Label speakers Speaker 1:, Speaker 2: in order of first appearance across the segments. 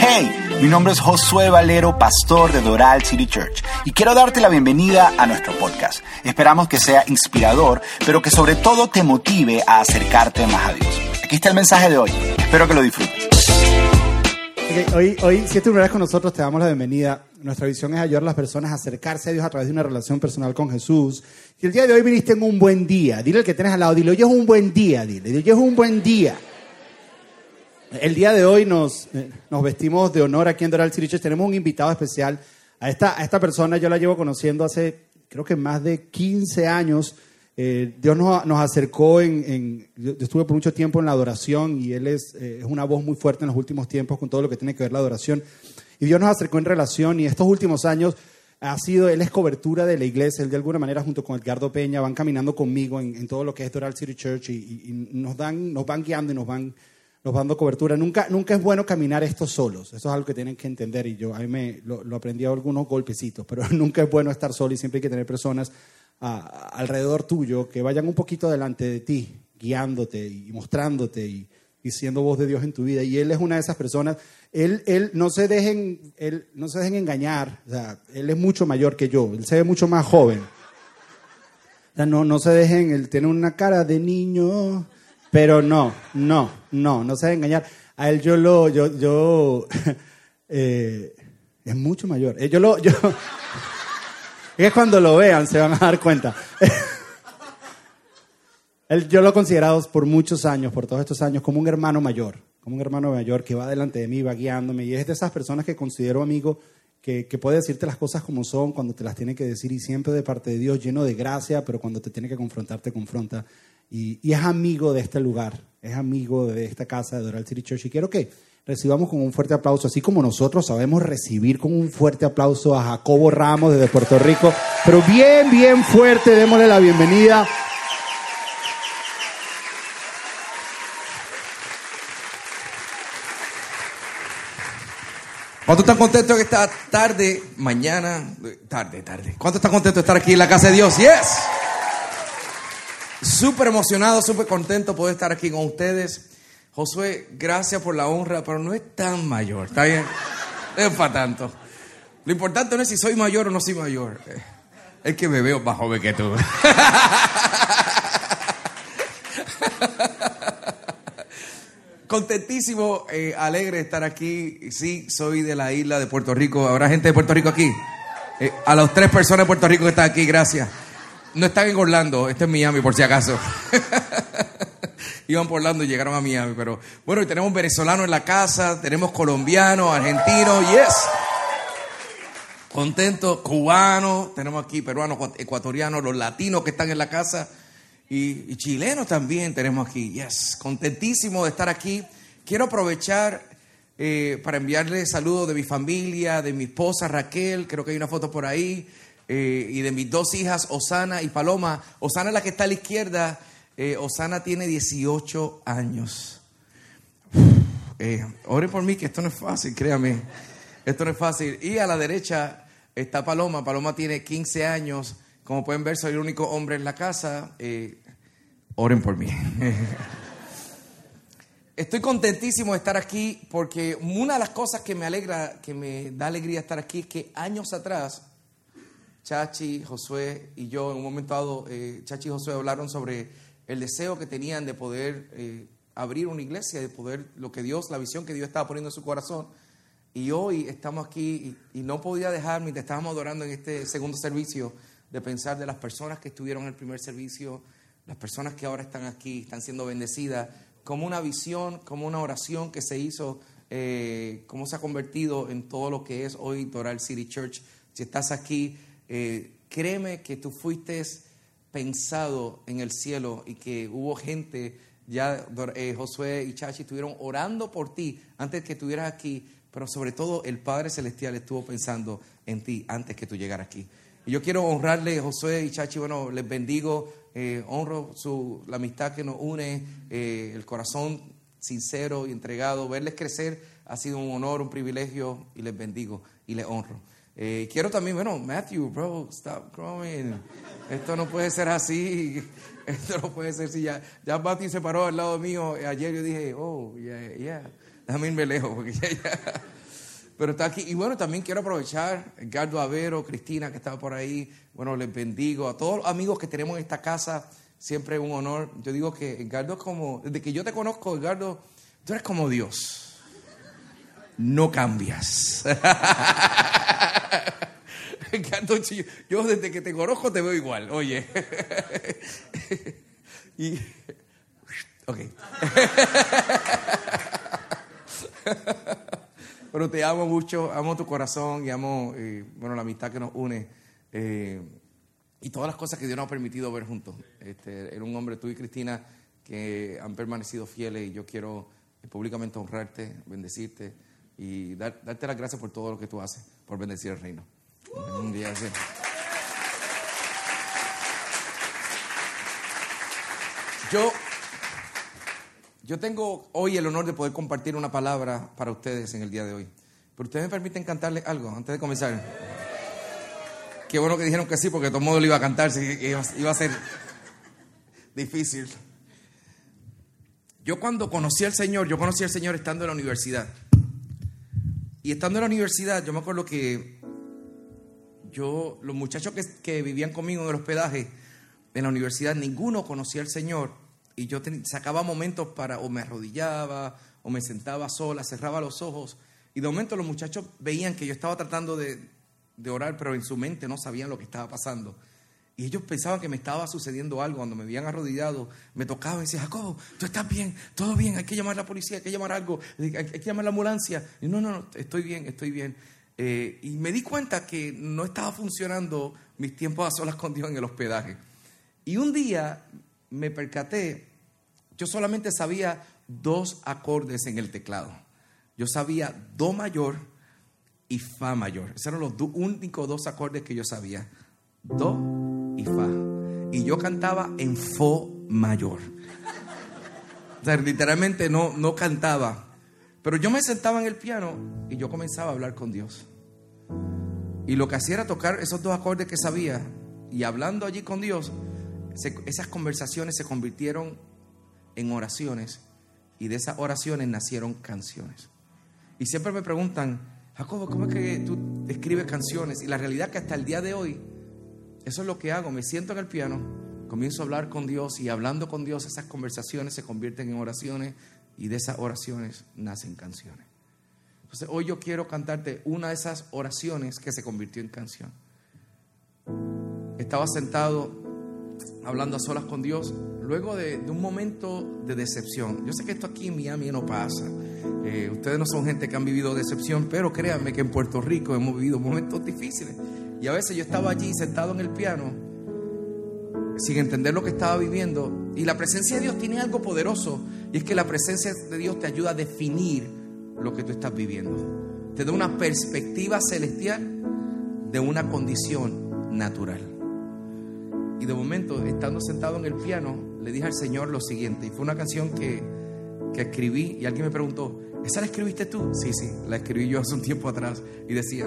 Speaker 1: Hey, mi nombre es Josué Valero, pastor de Doral City Church, y quiero darte la bienvenida a nuestro podcast. Esperamos que sea inspirador, pero que sobre todo te motive a acercarte más a Dios. Aquí está el mensaje de hoy. Espero que lo disfrutes.
Speaker 2: Hoy, hoy, si es tu vez con nosotros, te damos la bienvenida. Nuestra visión es ayudar a las personas a acercarse a Dios a través de una relación personal con Jesús. Y el día de hoy viniste en un buen día. Dile al que tienes al lado, dile, hoy es un buen día, dile, hoy es un buen día. El día de hoy nos, eh, nos vestimos de honor aquí en Doral City Church. Tenemos un invitado especial. A esta, a esta persona yo la llevo conociendo hace, creo que más de 15 años. Eh, Dios nos, nos acercó en, en- Yo estuve por mucho tiempo en la adoración y él es, eh, es una voz muy fuerte en los últimos tiempos con todo lo que tiene que ver la adoración. Y Dios nos acercó en relación y estos últimos años ha sido, él es cobertura de la iglesia, él de alguna manera junto con Edgardo Peña van caminando conmigo en, en todo lo que es Doral City Church y, y- y nos, dan, nos van guiando y nos van, nos dando cobertura. Nunca, nunca es bueno caminar esto solos, eso es algo que tienen que entender y yo a mí me, lo, aprendí a algunos golpecitos, pero nunca es bueno estar solo y siempre hay que tener personas alrededor tuyo que vayan un poquito delante de ti, guiándote y mostrándote y, y siendo voz de Dios en tu vida. Y él es una de esas personas. Él, él no se dejen, él no se dejen engañar. O sea, él es mucho mayor que yo. Él se ve mucho más joven. O sea, no, no se dejen. Él tiene una cara de niño, pero no, no, no, no se dejen engañar. A él yo lo, yo, yo, eh, es mucho mayor. Eh, Yo lo, yo, es cuando lo vean se van a dar cuenta. Él, yo lo he considerado por muchos años, por todos estos años, como un hermano mayor, como un hermano mayor que va delante de mí, va guiándome, y es de esas personas que considero amigo, que, que puede decirte las cosas como son, cuando te las tiene que decir, y siempre de parte de Dios, lleno de gracia, pero cuando te tiene que confrontar, te confronta. Y, y es amigo de este lugar, es amigo de esta casa de Doral City Church, y quiero que recibamos con un fuerte aplauso, así como nosotros sabemos recibir con un fuerte aplauso a Jacobo Ramos desde Puerto Rico, pero bien, bien fuerte, démosle la bienvenida.
Speaker 3: ¿Cuántos están contentos que esta tarde, mañana, tarde, tarde? ¿Cuántos están contentos de estar aquí en la casa de Dios? Yes. Súper emocionado, súper contento de poder estar aquí con ustedes. Josué, gracias por la honra, pero no es tan mayor, ¿está bien? Es para tanto. Lo importante no es si soy mayor o no soy mayor. Eh, Es que me veo más joven que tú. Contentísimo, eh, alegre de estar aquí. Sí, soy de la isla de Puerto Rico. ¿Habrá gente de Puerto Rico aquí? Eh, a las tres personas de Puerto Rico que están aquí, gracias. No están en Orlando, este es Miami por si acaso. Iban por Orlando y llegaron a Miami, pero bueno, y tenemos venezolanos en la casa, tenemos colombianos, argentinos, yes. Contentos, cubanos, tenemos aquí peruanos, ecuatorianos, los latinos que están en la casa y, chilenos también tenemos aquí. Yes, contentísimo de estar aquí. Quiero aprovechar eh, para enviarle saludos de mi familia, de mi esposa Raquel, creo que hay una foto por ahí, eh, y de mis dos hijas, Osana y Paloma. Osana es la que está a la izquierda. Eh, Osana tiene 18 años. Eh, oren por mí, que esto no es fácil, créame. Esto no es fácil. Y a la derecha está Paloma. Paloma tiene 15 años. Como pueden ver, soy el único hombre en la casa. Eh, oren por mí. Estoy contentísimo de estar aquí porque una de las cosas que me alegra, que me da alegría estar aquí es que años atrás, Chachi, Josué y yo, en un momento dado, eh, Chachi y Josué hablaron sobre el deseo que tenían de poder eh, abrir una iglesia, de poder, lo que Dios, la visión que Dios estaba poniendo en su corazón. Y hoy estamos aquí y, no podía dejar, mientras estábamos adorando en este segundo servicio, de pensar de las personas que estuvieron en el primer servicio, las personas que ahora están aquí, están siendo bendecidas, como una visión, como una oración que se hizo, eh, cómo se ha convertido en todo lo que es hoy Doral City Church. Si estás aquí, eh, créeme que tú fuiste pensado en el cielo y que hubo gente, ya eh, Josué y Chachi estuvieron orando por ti antes que estuvieras aquí, pero sobre todo el Padre Celestial estuvo pensando en ti antes que tú llegaras aquí. Y yo quiero honrarle, Josué y Chachi, bueno, les bendigo, eh, honro su, la amistad que nos une, eh, el corazón sincero y entregado, verles crecer ha sido un honor, un privilegio y les bendigo y les honro. Eh, quiero también, bueno, Matthew, bro, stop growing. Esto no puede ser así. Esto no puede ser así. Ya, ya Matthew se paró al lado mío. Ayer yo dije, oh, yeah, yeah. déjame irme lejos, porque ya, ya. Pero está aquí. Y bueno, también quiero aprovechar, Edgardo Avero, Cristina, que estaba por ahí. Bueno, les bendigo. A todos los amigos que tenemos en esta casa, siempre un honor. Yo digo que Edgardo es como, desde que yo te conozco, Edgardo, tú eres como Dios. No cambias. Yo desde que te conozco te veo igual, oye. y, ok. Pero te amo mucho, amo tu corazón y amo, eh, bueno, la amistad que nos une eh, y todas las cosas que Dios nos ha permitido ver juntos. Este, era un hombre, tú y Cristina, que han permanecido fieles y yo quiero eh, públicamente honrarte, bendecirte y darte las gracias por todo lo que tú haces, por bendecir el reino. Un día así. Yo yo tengo hoy el honor de poder compartir una palabra para ustedes en el día de hoy. Pero ustedes me permiten cantarle algo antes de comenzar. Qué bueno que dijeron que sí, porque todo el mundo lo iba a cantar, iba a ser difícil. Yo cuando conocí al Señor, yo conocí al Señor estando en la universidad. Y estando en la universidad, yo me acuerdo que yo, los muchachos que, vivían conmigo en el hospedaje en la universidad, ninguno conocía al Señor y yo sacaba momentos para, o me arrodillaba, o me sentaba sola, cerraba los ojos, y de momento los muchachos veían que yo estaba tratando de orar, pero en su mente no sabían lo que estaba pasando. Y ellos pensaban que me estaba sucediendo algo. Cuando me habían arrodillado, me tocaba y decía, Jacobo, tú estás bien, todo bien, hay que llamar a la policía, hay que llamar algo, hay que llamar a la ambulancia. Y no, no, no, estoy bien, estoy bien. Eh, y me di cuenta que no estaba funcionando mis tiempos a solas con Dios en el hospedaje. Y un día me percaté, yo solamente sabía dos acordes en el teclado. Yo sabía Do mayor y Fa mayor. Esos eran los únicos dos acordes que yo sabía. Do y Fa. Y yo cantaba en Fo mayor. O sea, literalmente no, no cantaba. Pero yo me sentaba en el piano y yo comenzaba a hablar con Dios. Y lo que hacía era tocar esos dos acordes que sabía. Y hablando allí con Dios, esas conversaciones se convirtieron en oraciones y de esas oraciones nacieron canciones. Y siempre me preguntan, Jacobo, ¿cómo es que tú escribes canciones? Y la realidad es que hasta el día de hoy, eso es lo que hago. Me siento en el piano, comienzo a hablar con Dios y hablando con Dios esas conversaciones se convierten en oraciones y de esas oraciones nacen canciones. Entonces hoy yo quiero cantarte una de esas oraciones que se convirtió en canción. Estaba sentado hablando a solas con Dios, luego de, un momento de decepción. Yo sé que esto aquí en Miami no pasa. Eh, ustedes no son gente que han vivido decepción, pero créanme que en Puerto Rico hemos vivido momentos difíciles. Y a veces yo estaba allí sentado en el piano, sin entender lo que estaba viviendo. Y la presencia de Dios tiene algo poderoso, y es que la presencia de Dios te ayuda a definir lo que tú estás viviendo. Te da una perspectiva celestial de una condición natural. Y de momento, estando sentado en el piano, le dije al Señor lo siguiente. Y fue una canción que, que escribí y alguien me preguntó, ¿esa la escribiste tú? Sí, sí, la escribí yo hace un tiempo atrás. Y decía,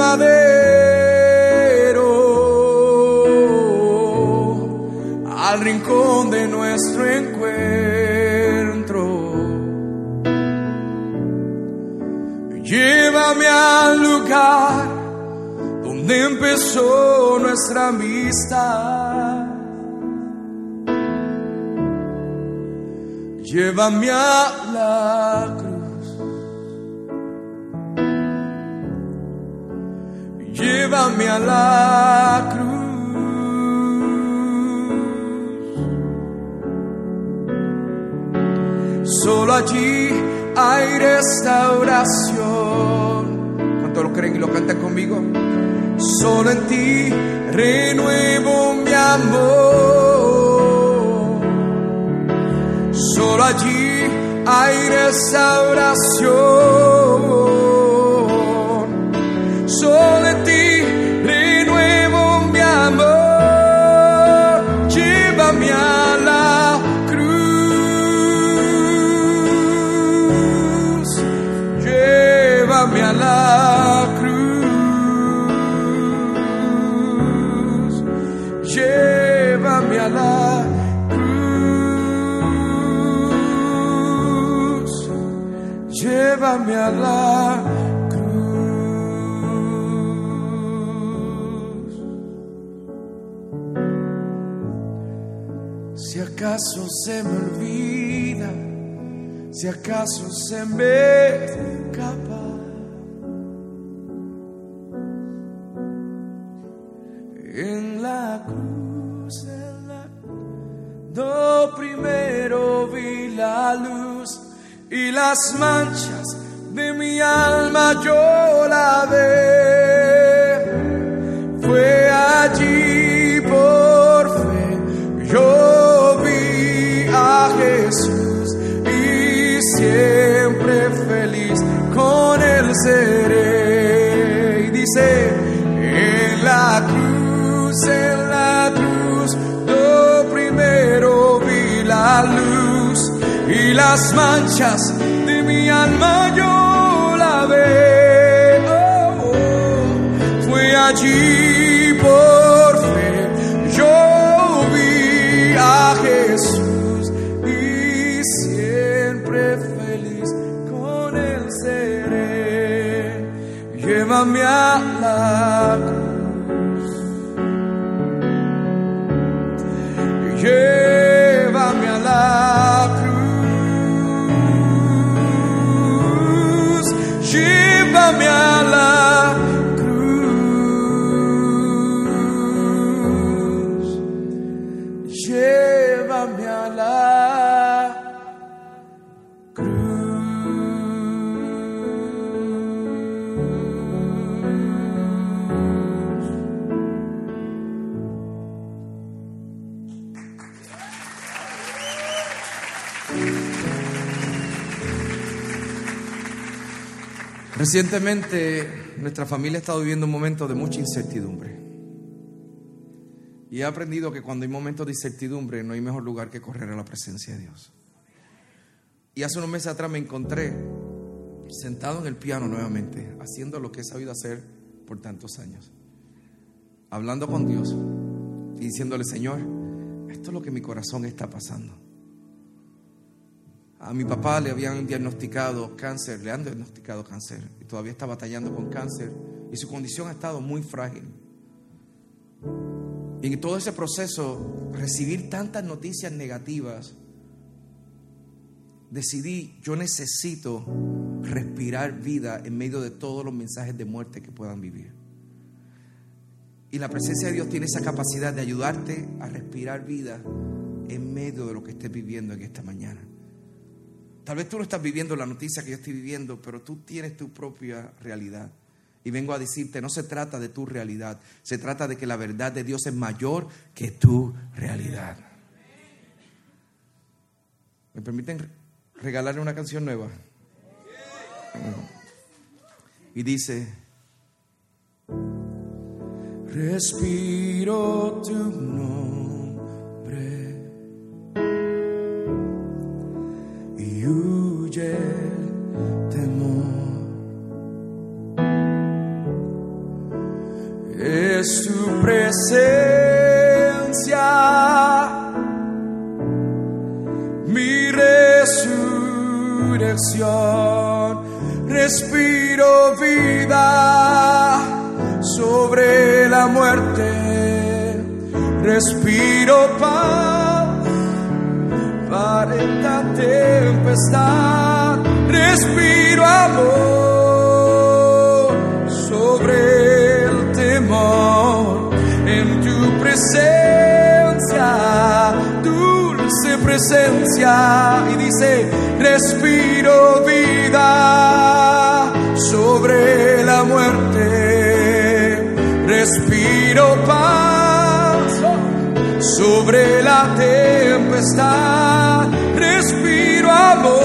Speaker 3: Al madero, al rincón de nuestro encuentro. Llévame al lugar empezó nuestra amistad. Llévame a la Llévame a la cruz. Solo allí hay restauración. ¿Cuántos lo creen y lo cantan conmigo? solo en ti renuevo mi amor. Solo allí hay restauración. Cruz. Si acaso se me olvida, si acaso se me escapa. En la cruz, en la do primero vi la luz y las manchas en la cruz, en la cruz, yo primero vi la luz y las manchas de mi alma yo la ve. Oh, oh. Fue allí Llévame Recientemente nuestra familia ha estado viviendo un momento de mucha incertidumbre. Y he aprendido que cuando hay momentos de incertidumbre no hay mejor lugar que correr a la presencia de Dios. Y hace unos meses atrás me encontré sentado en el piano nuevamente, haciendo lo que he sabido hacer por tantos años. Hablando con Dios y diciéndole, Señor, esto es lo que mi corazón está pasando. A mi papá le habían diagnosticado cáncer, le han diagnosticado cáncer y todavía está batallando con cáncer y su condición ha estado muy frágil. Y en todo ese proceso, recibir tantas noticias negativas, decidí, yo necesito respirar vida en medio de todos los mensajes de muerte que puedan vivir. Y la presencia de Dios tiene esa capacidad de ayudarte a respirar vida en medio de lo que estés viviendo en esta mañana. Tal vez tú no estás viviendo la noticia que yo estoy viviendo, pero tú tienes tu propia realidad. Y vengo a decirte, no se trata de tu realidad, se trata de que la verdad de Dios es mayor que tu realidad. ¿Me permiten regalarle una canción nueva? Y dice, respiro tu nombre presencia y dice, respiro vida sobre la muerte, respiro paz sobre la tempestad, respiro amor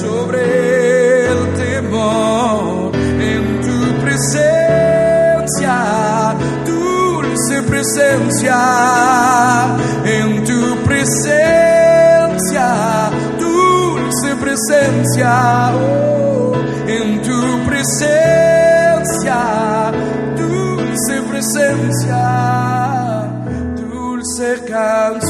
Speaker 3: sobre el temor en tu presencia presencia, en tu presencia, dulce presencia, oh, en tu presencia, dulce presencia, dulce canción.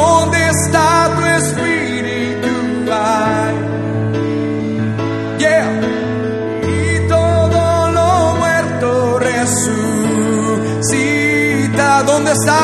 Speaker 3: ¿Dónde está tu espíritu? Hay Yeah. Y todo lo muerto resucita. ¿Dónde está?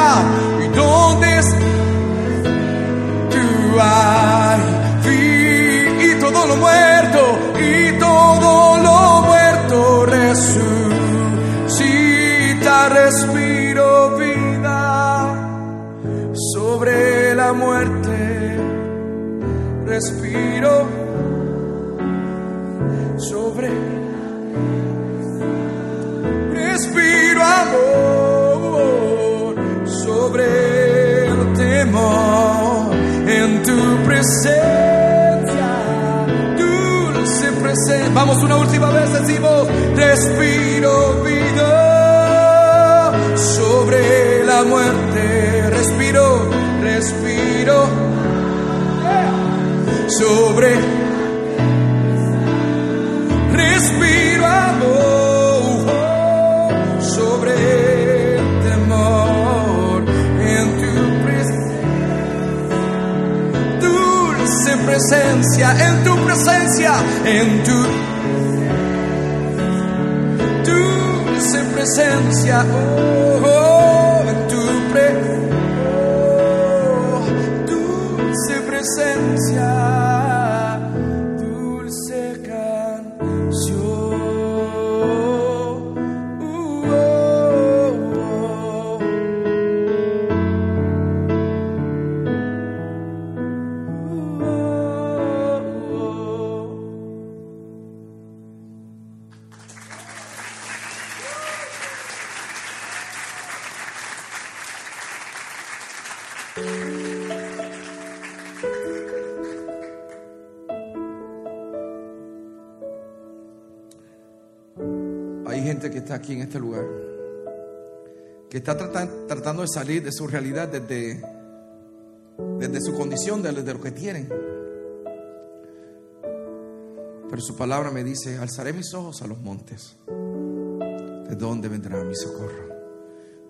Speaker 3: Presencia dulce presencia. Vamos una última vez decimos respiro vida sobre la muerte. Respiro respiro sobre presencia en tu presencia en tu dulce presencia oh, oh, en tu pre oh, dulce presencia aquí en este lugar que está tratan- tratando de salir de su realidad desde, desde su condición, desde, lo que tienen. Pero su palabra me dice, alzaré mis ojos a los montes. ¿De dónde vendrá mi socorro?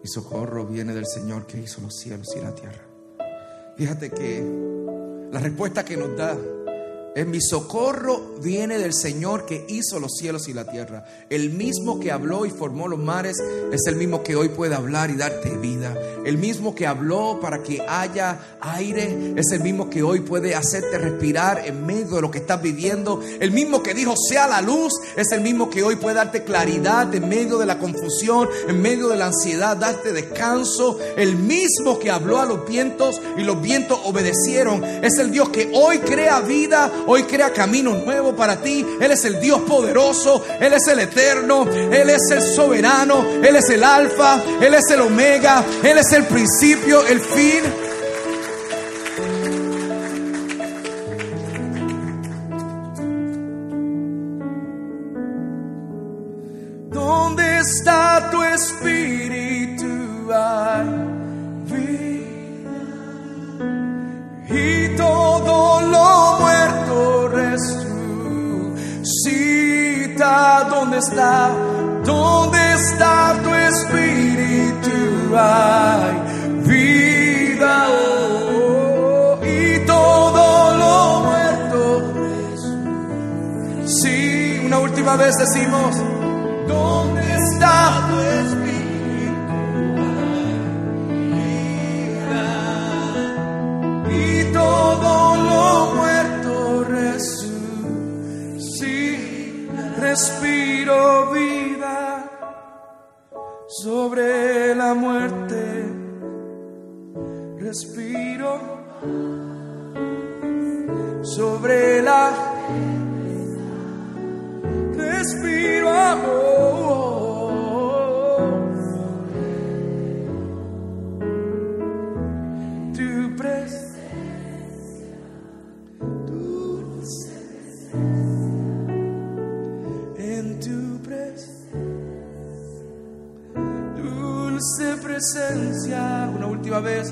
Speaker 3: Mi socorro viene del Señor que hizo los cielos y la tierra. Fíjate que la respuesta que nos da es mi socorro viene del Señor que hizo los cielos y la tierra. El mismo que habló y formó los mares es el mismo que hoy puede hablar y darte vida. El mismo que habló para que haya aire es el mismo que hoy puede hacerte respirar en medio de lo que estás viviendo. El mismo que dijo sea la luz es el mismo que hoy puede darte claridad en medio de la confusión, en medio de la ansiedad, darte descanso. El mismo que habló a los vientos y los vientos obedecieron es el Dios que hoy crea vida, hoy crea camino nuevo para ti. Él es el Dios poderoso, Él es el eterno, Él es el soberano, Él es el alfa, Él es el omega, Él es el principio, el fin. Resucita. ¿Dónde está? ¿Dónde está tu espíritu? Hay vida y todo lo muerto Sí, una última vez decimos, ¿dónde está tu espíritu? Y todo lo muerto respiro vida sobre la muerte. Respiro sobre la respiro amor presencia una última vez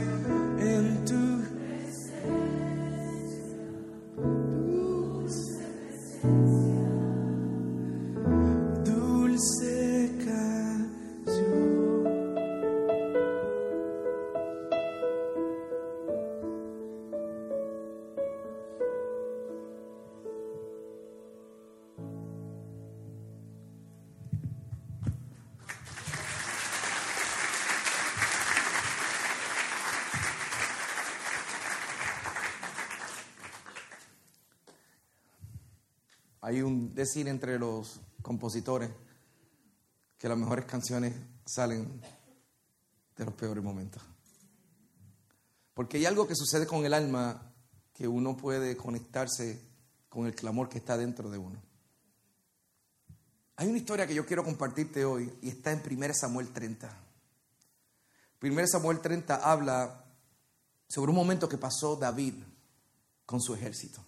Speaker 3: Hay un decir entre los compositores que las mejores canciones salen de los peores momentos. Porque hay algo que sucede con el alma que uno puede conectarse con el clamor que está dentro de uno. Hay una historia que yo quiero compartirte hoy y está en 1 Samuel 30. 1 Samuel 30 habla sobre un momento que pasó David con su ejército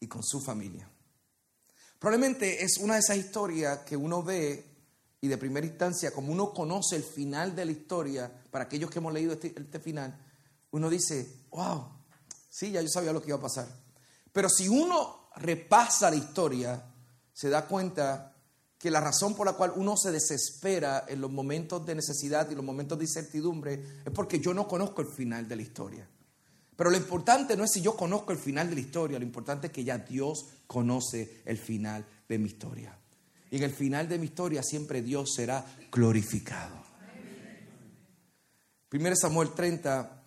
Speaker 3: y con su familia. Probablemente es una de esas historias que uno ve y de primera instancia, como uno conoce el final de la historia, para aquellos que hemos leído este, este final, uno dice, wow, sí, ya yo sabía lo que iba a pasar. Pero si uno repasa la historia, se da cuenta que la razón por la cual uno se desespera en los momentos de necesidad y los momentos de incertidumbre es porque yo no conozco el final de la historia. Pero lo importante no es si yo conozco el final de la historia, lo importante es que ya Dios conoce el final de mi historia. Y en el final de mi historia siempre Dios será glorificado. 1 Samuel 30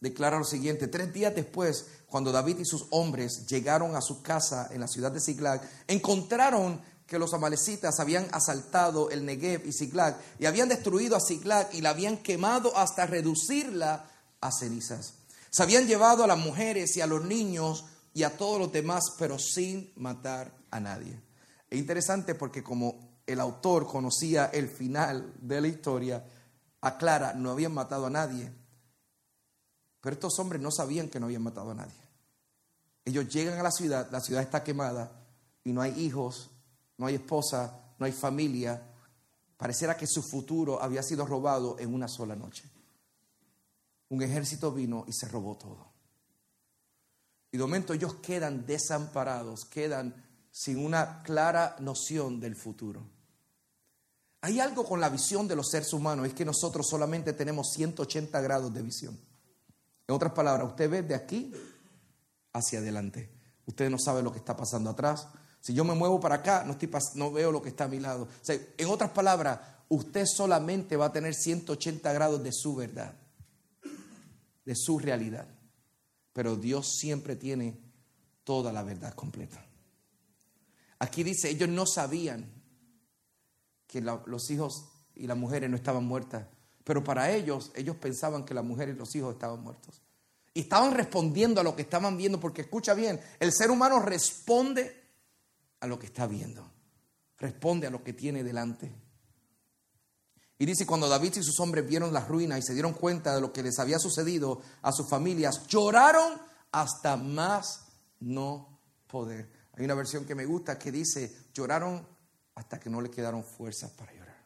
Speaker 3: declara lo siguiente, tres días después, cuando David y sus hombres llegaron a su casa en la ciudad de Siglag, encontraron que los amalecitas habían asaltado el Negev y Siglag y habían destruido a Siglag y la habían quemado hasta reducirla a cenizas. Se habían llevado a las mujeres y a los niños y a todos los demás, pero sin matar a nadie. Es interesante porque como el autor conocía el final de la historia, aclara, no habían matado a nadie. Pero estos hombres no sabían que no habían matado a nadie. Ellos llegan a la ciudad, la ciudad está quemada y no hay hijos, no hay esposa, no hay familia. Pareciera que su futuro había sido robado en una sola noche. Un ejército vino y se robó todo. Y de momento ellos quedan desamparados, quedan sin una clara noción del futuro. Hay algo con la visión de los seres humanos, es que nosotros solamente tenemos 180 grados de visión. En otras palabras, usted ve de aquí hacia adelante. Usted no sabe lo que está pasando atrás. Si yo me muevo para acá, no, estoy no veo lo que está a mi lado. En otras palabras, usted solamente va a tener 180 grados de su verdad, de su realidad. Pero Dios siempre tiene toda la verdad completa. Aquí dice, ellos no sabían que los hijos y las mujeres no estaban muertas, pero para ellos, ellos pensaban que las mujeres y los hijos estaban muertos. Y estaban respondiendo a lo que estaban viendo, porque escucha bien, el ser humano responde a lo que está viendo, responde a lo que tiene delante. Y dice, cuando David y sus hombres vieron las ruinas y se dieron cuenta de lo que les había sucedido a sus familias, lloraron hasta más no poder. Hay una versión que me gusta que dice, lloraron hasta que no le quedaron fuerzas para llorar.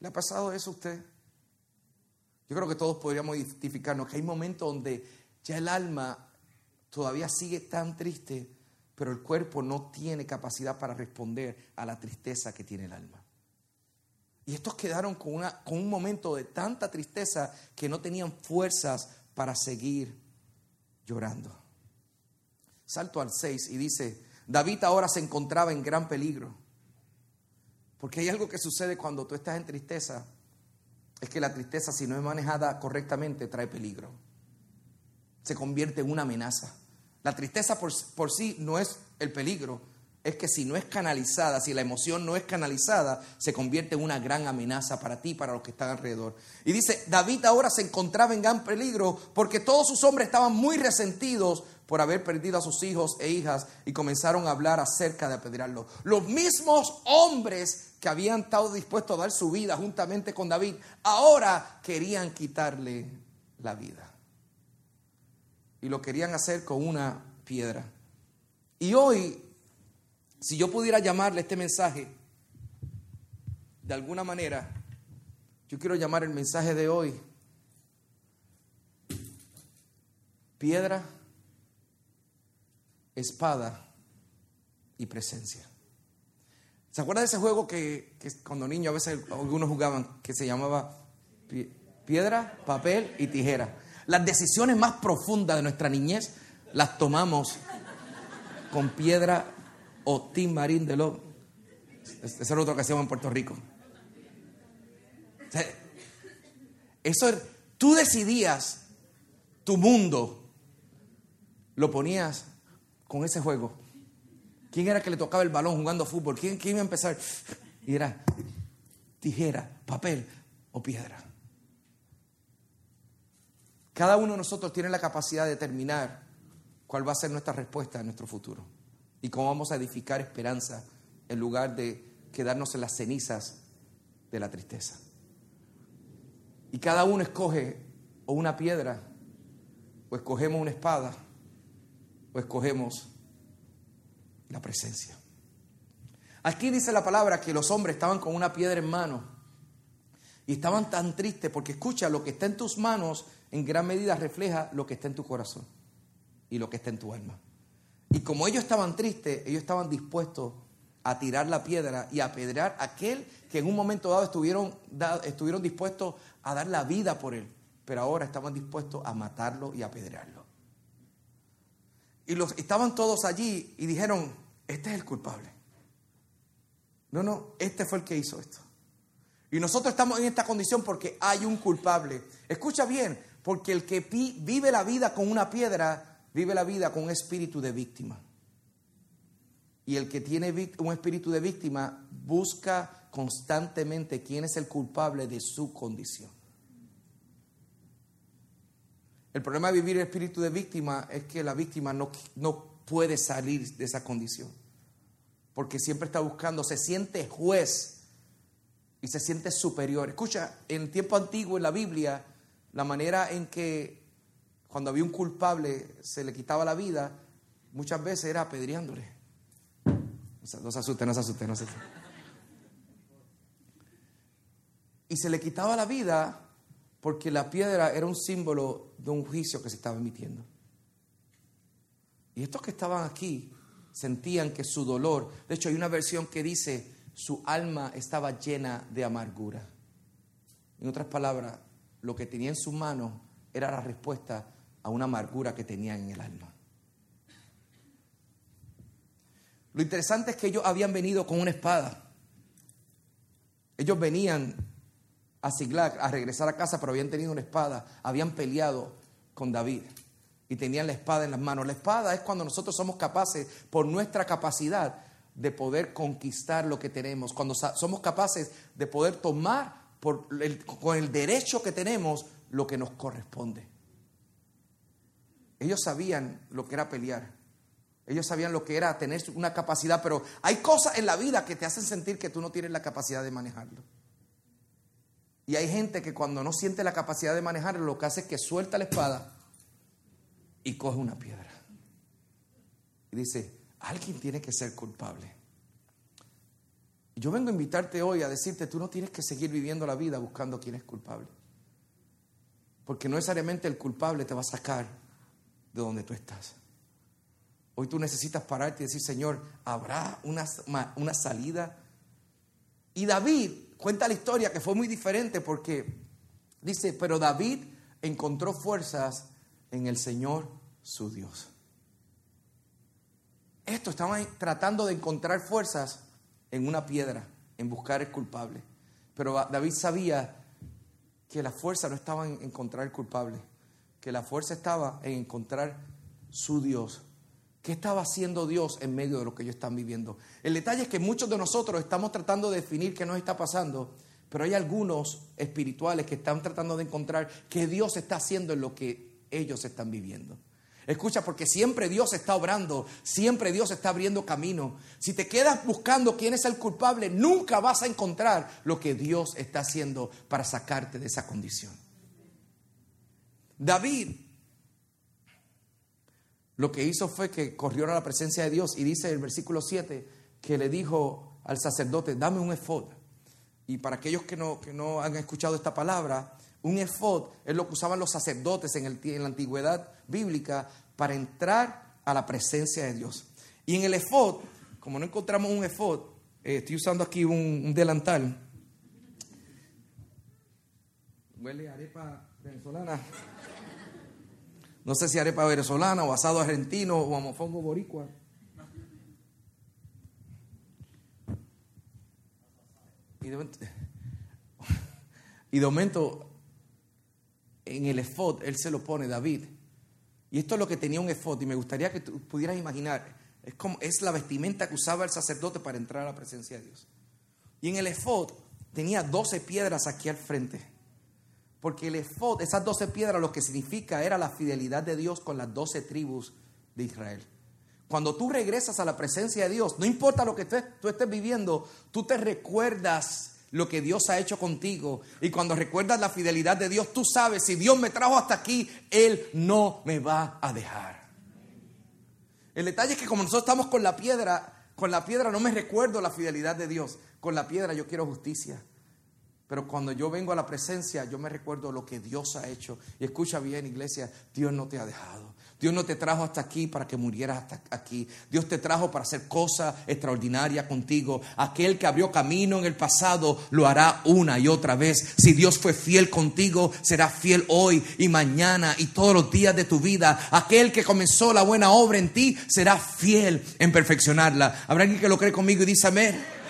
Speaker 3: ¿Le ha pasado eso a usted? Yo creo que todos podríamos identificarnos que hay momentos donde ya el alma todavía sigue tan triste, pero el cuerpo no tiene capacidad para responder a la tristeza que tiene el alma. Y estos quedaron con, una, con un momento de tanta tristeza que no tenían fuerzas para seguir llorando. Salto al 6 y dice, David ahora se encontraba en gran peligro. Porque hay algo que sucede cuando tú estás en tristeza, es que la tristeza si no es manejada correctamente trae peligro. Se convierte en una amenaza. La tristeza por, por sí no es el peligro, es que si no es canalizada, si la emoción no es canalizada, se convierte en una gran amenaza para ti para los que están alrededor. Y dice, David ahora se encontraba en gran peligro porque todos sus hombres estaban muy resentidos por haber perdido a sus hijos e hijas y comenzaron a hablar acerca de apedrearlo. Los mismos hombres que habían estado dispuestos a dar su vida juntamente con David, ahora querían quitarle la vida. Y lo querían hacer con una piedra. Y hoy si yo pudiera llamarle este mensaje, de alguna manera, yo quiero llamar el mensaje de hoy piedra, espada y presencia. ¿Se acuerdan de ese juego que, cuando niño a veces algunos jugaban que se llamaba piedra, papel y tijera? Las decisiones más profundas de nuestra niñez las tomamos con piedra, o Tim Marín de lo. Esa era otra ocasión en Puerto Rico. Eso era, tú decidías tu mundo, lo ponías con ese juego. ¿Quién era que le tocaba el balón jugando fútbol? ¿Quién, quién iba a empezar? Y era tijera, papel o piedra. Cada uno de nosotros tiene la capacidad de determinar cuál va a ser nuestra respuesta en nuestro futuro y cómo vamos a edificar esperanza en lugar de quedarnos en las cenizas de la tristeza. Y cada uno escoge o una piedra, o escogemos una espada, o escogemos la presencia. Aquí dice la palabra que los hombres estaban con una piedra en mano y estaban tan tristes porque escucha, lo que está en tus manos en gran medida refleja lo que está en tu corazón y lo que está en tu alma. Y como ellos estaban tristes, ellos estaban dispuestos a tirar la piedra y a apedrear a aquel que en un momento dado estuvieron, dispuestos a dar la vida por él, pero ahora estaban dispuestos a matarlo y a apedrearlo. Y los, estaban todos allí y dijeron, este es el culpable. No, no, este fue el que hizo esto. Y nosotros estamos en esta condición porque hay un culpable. Escucha bien, porque el que vive la vida con una piedra vive la vida con un espíritu de víctima. Y el que tiene un espíritu de víctima busca constantemente quién es el culpable de su condición. El problema de vivir el espíritu de víctima es que la víctima no, no puede salir de esa condición. Porque siempre está buscando, se siente juez y se siente superior. Escucha, en el tiempo antiguo en la Biblia, la manera en que cuando había un culpable, se le quitaba la vida, muchas veces era apedreándole. No se asuste, no se asuste, no se asuste. Y se le quitaba la vida porque la piedra era un símbolo de un juicio que se estaba emitiendo. Y estos que estaban aquí sentían que su dolor, de hecho hay una versión que dice, su alma estaba llena de amargura. En otras palabras, lo que tenía en su mano era la respuesta a una amargura que tenían en el alma. Lo interesante es que ellos habían venido con una espada. Ellos venían a Siglac a regresar a casa, pero habían tenido una espada, habían peleado con David y tenían la espada en las manos. La espada es cuando nosotros somos capaces, por nuestra capacidad, de poder conquistar lo que tenemos, cuando somos capaces de poder tomar con el derecho que tenemos lo que nos corresponde. Ellos sabían lo que era pelear. Ellos sabían lo que era tener una capacidad, pero hay cosas en la vida que te hacen sentir que tú no tienes la capacidad de manejarlo. Y hay gente que cuando no siente la capacidad de manejarlo, lo que hace es que suelta la espada y coge una piedra. Y dice, alguien tiene que ser culpable. Yo vengo a invitarte hoy a decirte, tú no tienes que seguir viviendo la vida buscando quién es culpable. Porque no necesariamente el culpable te va a sacar de donde tú estás. Hoy tú necesitas pararte y decir, Señor, ¿habrá una, una salida? Y David cuenta la historia que fue muy diferente porque dice, pero David encontró fuerzas en el Señor su Dios. Esto estaban tratando de encontrar fuerzas en una piedra, en buscar el culpable. Pero David sabía que la fuerza no estaba en encontrar el culpable, que la fuerza estaba en encontrar su Dios. ¿Qué estaba haciendo Dios en medio de lo que ellos están viviendo? El detalle es que muchos de nosotros estamos tratando de definir qué nos está pasando, pero hay algunos espirituales que están tratando de encontrar qué Dios está haciendo en lo que ellos están viviendo. Escucha, porque siempre Dios está obrando, siempre Dios está abriendo camino. Si te quedas buscando quién es el culpable, nunca vas a encontrar lo que Dios está haciendo para sacarte de esa condición. David lo que hizo fue que corrió a la presencia de Dios y dice el versículo 7 que le dijo al sacerdote, dame un efod. Y para aquellos que no, que no han escuchado esta palabra, un efod es lo que usaban los sacerdotes en, el, en la antigüedad bíblica para entrar a la presencia de Dios. Y en el efod, como no encontramos un efod, eh, estoy usando aquí un, delantal. Huele arepa venezolana. No sé si arepa venezolana o asado argentino o amofongo boricua. Y de, momento, y de momento, en el efod, él se lo pone David. Y esto es lo que tenía un efod. Y me gustaría que tú pudieras imaginar. Es, como, es la vestimenta que usaba el sacerdote para entrar a la presencia de Dios. Y en el efod tenía 12 piedras aquí al frente. Porque el efod, esas doce piedras, lo que significa era la fidelidad de Dios con las doce tribus de Israel. Cuando tú regresas a la presencia de Dios, no importa lo que tú estés viviendo, tú te recuerdas lo que Dios ha hecho contigo. Y cuando recuerdas la fidelidad de Dios, tú sabes, si Dios me trajo hasta aquí, Él no me va a dejar. El detalle es que como nosotros estamos con la piedra, con la piedra no me recuerdo la fidelidad de Dios. Con la piedra yo quiero justicia. Pero cuando yo vengo a la presencia, yo me recuerdo lo que Dios ha hecho. Y escucha bien, iglesia, Dios no te ha dejado. Dios no te trajo hasta aquí para que murieras hasta aquí. Dios te trajo para hacer cosas extraordinarias contigo. Aquel que abrió camino en el pasado lo hará una y otra vez. Si Dios fue fiel contigo, será fiel hoy y mañana y todos los días de tu vida. Aquel que comenzó la buena obra en ti será fiel en perfeccionarla. ¿Habrá alguien que lo cree conmigo y dice amén?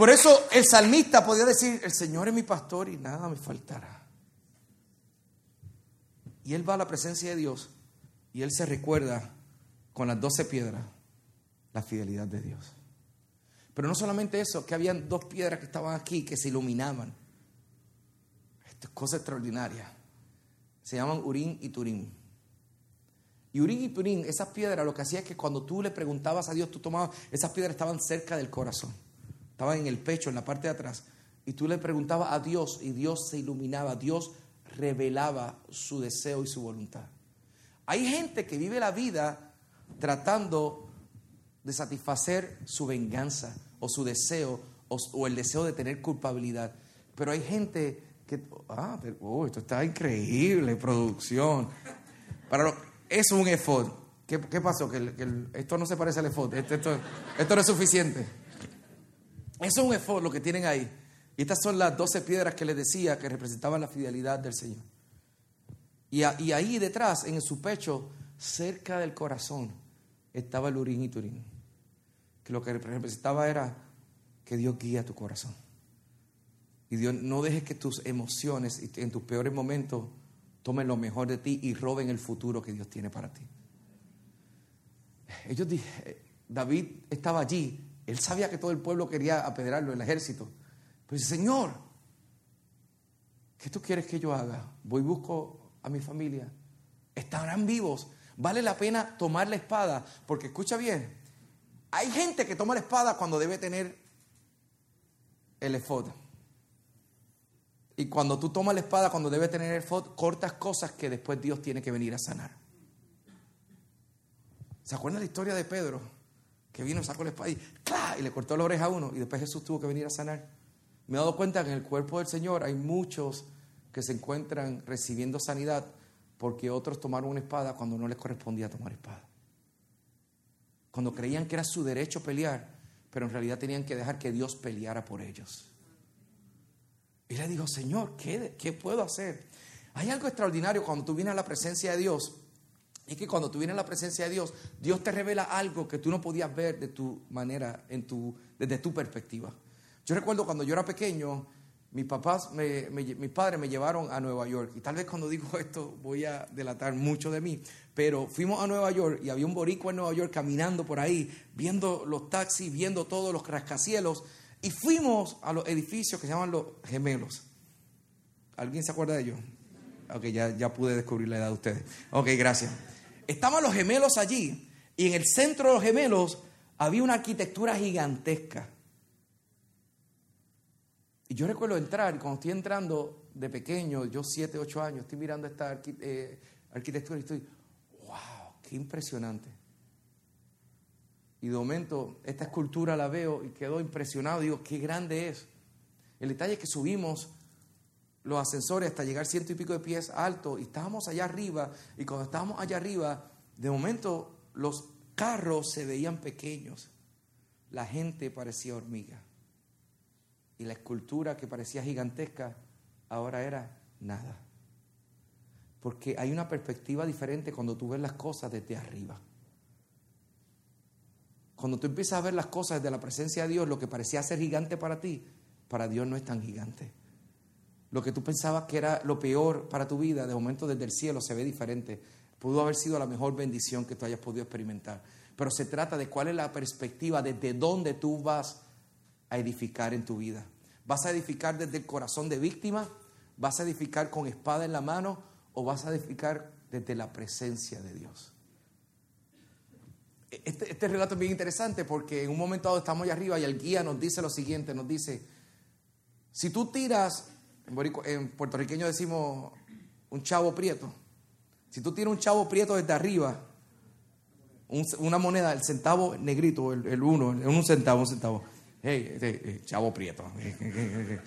Speaker 3: Por eso el salmista podía decir, el Señor es mi pastor y nada me faltará. Y él va a la presencia de Dios y él se recuerda con las doce piedras la fidelidad de Dios. Pero no solamente eso, que habían dos piedras que estaban aquí que se iluminaban. Esto es cosa extraordinaria. Se llaman Urín y Turín. Y Urín y Turín, esas piedras lo que hacía es que cuando tú le preguntabas a Dios, tú tomabas, esas piedras estaban cerca del corazón estaba en el pecho, en la parte de atrás, y tú le preguntabas a Dios y Dios se iluminaba, Dios revelaba su deseo y su voluntad. Hay gente que vive la vida tratando de satisfacer su venganza o su deseo o, el deseo de tener culpabilidad, pero hay gente que, ah, oh, esto está increíble, producción. Es un efod. ¿Qué, pasó? Que, esto no se parece al efod. esto, esto no es suficiente. Eso es un efod lo que tienen ahí. Y estas son las doce piedras que les decía que representaban la fidelidad del Señor. Y, ahí detrás, en su pecho, cerca del corazón, estaba el urín y turín. Que lo que representaba era que Dios guía tu corazón. Y Dios no dejes que tus emociones en tus peores momentos tomen lo mejor de ti y roben el futuro que Dios tiene para ti. Ellos, David estaba allí él sabía que todo el pueblo quería apedrearlo, el ejército. Pero dice, Señor, ¿qué tú quieres que yo haga? Voy y busco a mi familia. Estarán vivos. Vale la pena tomar la espada, porque escucha bien, hay gente que toma la espada cuando debe tener el efod. Y cuando tú tomas la espada, cuando debe tener el efod, cortas cosas que después Dios tiene que venir a sanar. ¿Se acuerdan la historia de Pedro? Que vino, sacó la espada y, y le cortó la oreja a uno y después Jesús tuvo que venir a sanar. Me he dado cuenta que en el cuerpo del Señor hay muchos que se encuentran recibiendo sanidad porque otros tomaron una espada cuando no les correspondía tomar espada. Cuando creían que era su derecho pelear, pero en realidad tenían que dejar que Dios peleara por ellos. Y le dijo, Señor, ¿qué, ¿qué puedo hacer? Hay algo extraordinario cuando tú vienes a la presencia de Dios es que cuando tú vienes a la presencia de Dios, Dios te revela algo que tú no podías ver de tu manera, en tu, desde tu perspectiva. Yo recuerdo cuando yo era pequeño, mis papás, mis padres me llevaron a Nueva York. Y tal vez cuando digo esto voy a delatar mucho de mí. Pero fuimos a Nueva York y había un boricua en Nueva York caminando por ahí, viendo los taxis, viendo todos los rascacielos. Y fuimos a los edificios que se llaman los gemelos. ¿Alguien se acuerda de ellos? Ok, ya, ya pude descubrir la edad de ustedes. Ok, gracias. Estaban los gemelos allí y en el centro de los gemelos había una arquitectura gigantesca. Y yo recuerdo entrar, cuando estoy entrando de pequeño, yo siete, ocho años, estoy mirando esta eh, arquitectura y estoy, wow, qué impresionante. Y de momento esta escultura la veo y quedo impresionado, digo, qué grande es. El detalle es que subimos los ascensores hasta llegar ciento y pico de pies alto y estábamos allá arriba y cuando estábamos allá arriba, de momento los carros se veían pequeños, la gente parecía hormiga y la escultura que parecía gigantesca ahora era nada. Porque hay una perspectiva diferente cuando tú ves las cosas desde arriba. Cuando tú empiezas a ver las cosas desde la presencia de Dios, lo que parecía ser gigante para ti, para Dios no es tan gigante. Lo que tú pensabas que era lo peor para tu vida, de momento desde el cielo se ve diferente. Pudo haber sido la mejor bendición que tú hayas podido experimentar. Pero se trata de cuál es la perspectiva, desde dónde tú vas a edificar en tu vida. ¿Vas a edificar desde el corazón de víctima? ¿Vas a edificar con espada en la mano? ¿O vas a edificar desde la presencia de Dios? Este, este relato es bien interesante porque en un momento dado estamos allá arriba y el guía nos dice lo siguiente, nos dice, si tú tiras, en, boricu- en puertorriqueño decimos un chavo prieto, si tú tiras un chavo prieto desde arriba, un- una moneda, el centavo negrito, el, uno, un centavo, un centavo. Hey, hey, hey, chavo prieto.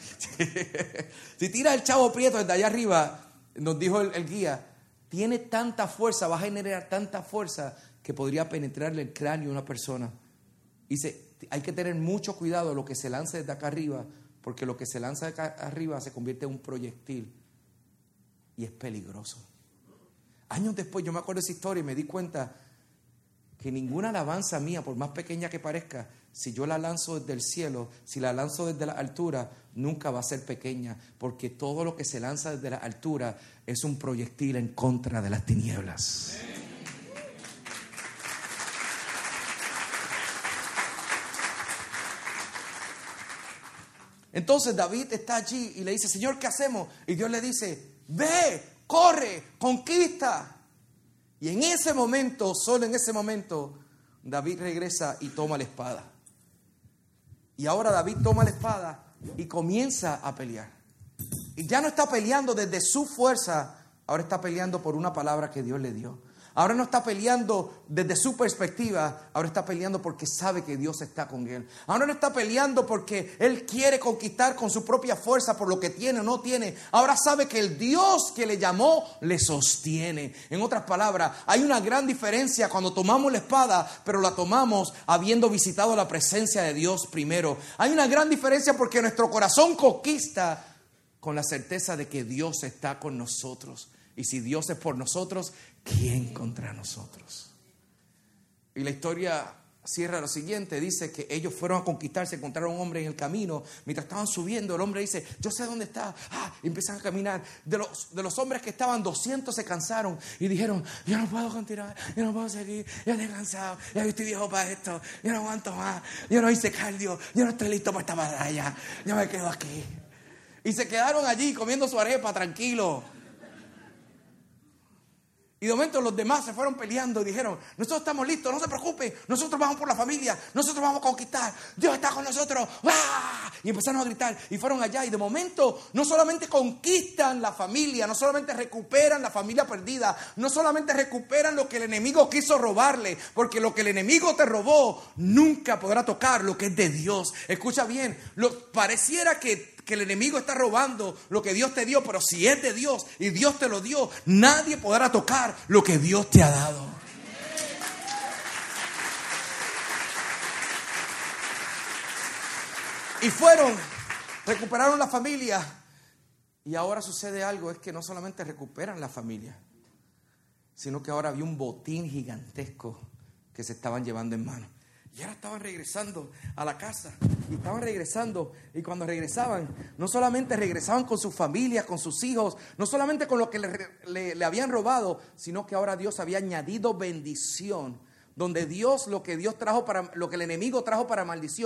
Speaker 3: si tiras el chavo prieto desde allá arriba, nos dijo el, el guía, tiene tanta fuerza, va a generar tanta fuerza que podría penetrarle el cráneo a una persona. Dice, hay que tener mucho cuidado lo que se lance desde acá arriba, porque lo que se lanza acá arriba se convierte en un proyectil y es peligroso. Años después yo me acuerdo de esa historia y me di cuenta que ninguna alabanza mía, por más pequeña que parezca, si yo la lanzo desde el cielo, si la lanzo desde la altura, nunca va a ser pequeña, porque todo lo que se lanza desde la altura es un proyectil en contra de las tinieblas. Entonces David está allí y le dice, Señor, ¿qué hacemos? Y Dios le dice, ve, corre, conquista. Y en ese momento, solo en ese momento, David regresa y toma la espada. Y ahora David toma la espada y comienza a pelear. Y ya no está peleando desde su fuerza, ahora está peleando por una palabra que Dios le dio. Ahora no está peleando desde su perspectiva, ahora está peleando porque sabe que Dios está con él. Ahora no está peleando porque él quiere conquistar con su propia fuerza por lo que tiene o no tiene. Ahora sabe que el Dios que le llamó le sostiene. En otras palabras, hay una gran diferencia cuando tomamos la espada, pero la tomamos habiendo visitado la presencia de Dios primero. Hay una gran diferencia porque nuestro corazón conquista con la certeza de que Dios está con nosotros. Y si Dios es por nosotros, ¿quién contra nosotros? Y la historia cierra lo siguiente, dice que ellos fueron a conquistar, se encontraron un hombre en el camino, mientras estaban subiendo, el hombre dice, yo sé dónde está, ah, y empiezan a caminar. De los, de los hombres que estaban, 200 se cansaron y dijeron, yo no puedo continuar, yo no puedo seguir, ya estoy cansado, ya estoy viejo para esto, yo no aguanto más, yo no hice cardio, yo no estoy listo para esta batalla, yo me quedo aquí. Y se quedaron allí comiendo su arepa, tranquilo. Y de momento los demás se fueron peleando y dijeron, nosotros estamos listos, no se preocupen, nosotros vamos por la familia, nosotros vamos a conquistar, Dios está con nosotros. Y empezaron a gritar y fueron allá y de momento no solamente conquistan la familia, no solamente recuperan la familia perdida, no solamente recuperan lo que el enemigo quiso robarle, porque lo que el enemigo te robó nunca podrá tocar lo que es de Dios. Escucha bien, lo, pareciera que que el enemigo está robando lo que Dios te dio, pero si es de Dios y Dios te lo dio, nadie podrá tocar lo que Dios te ha dado. Y fueron, recuperaron la familia. Y ahora sucede algo, es que no solamente recuperan la familia, sino que ahora había un botín gigantesco que se estaban llevando en mano. Y ahora estaban regresando a la casa. Y estaban regresando. Y cuando regresaban, no solamente regresaban con sus familias, con sus hijos, no solamente con lo que le, le- le habían robado, sino que ahora Dios había añadido bendición. Donde Dios, lo que Dios trajo para, lo que el enemigo trajo para maldición,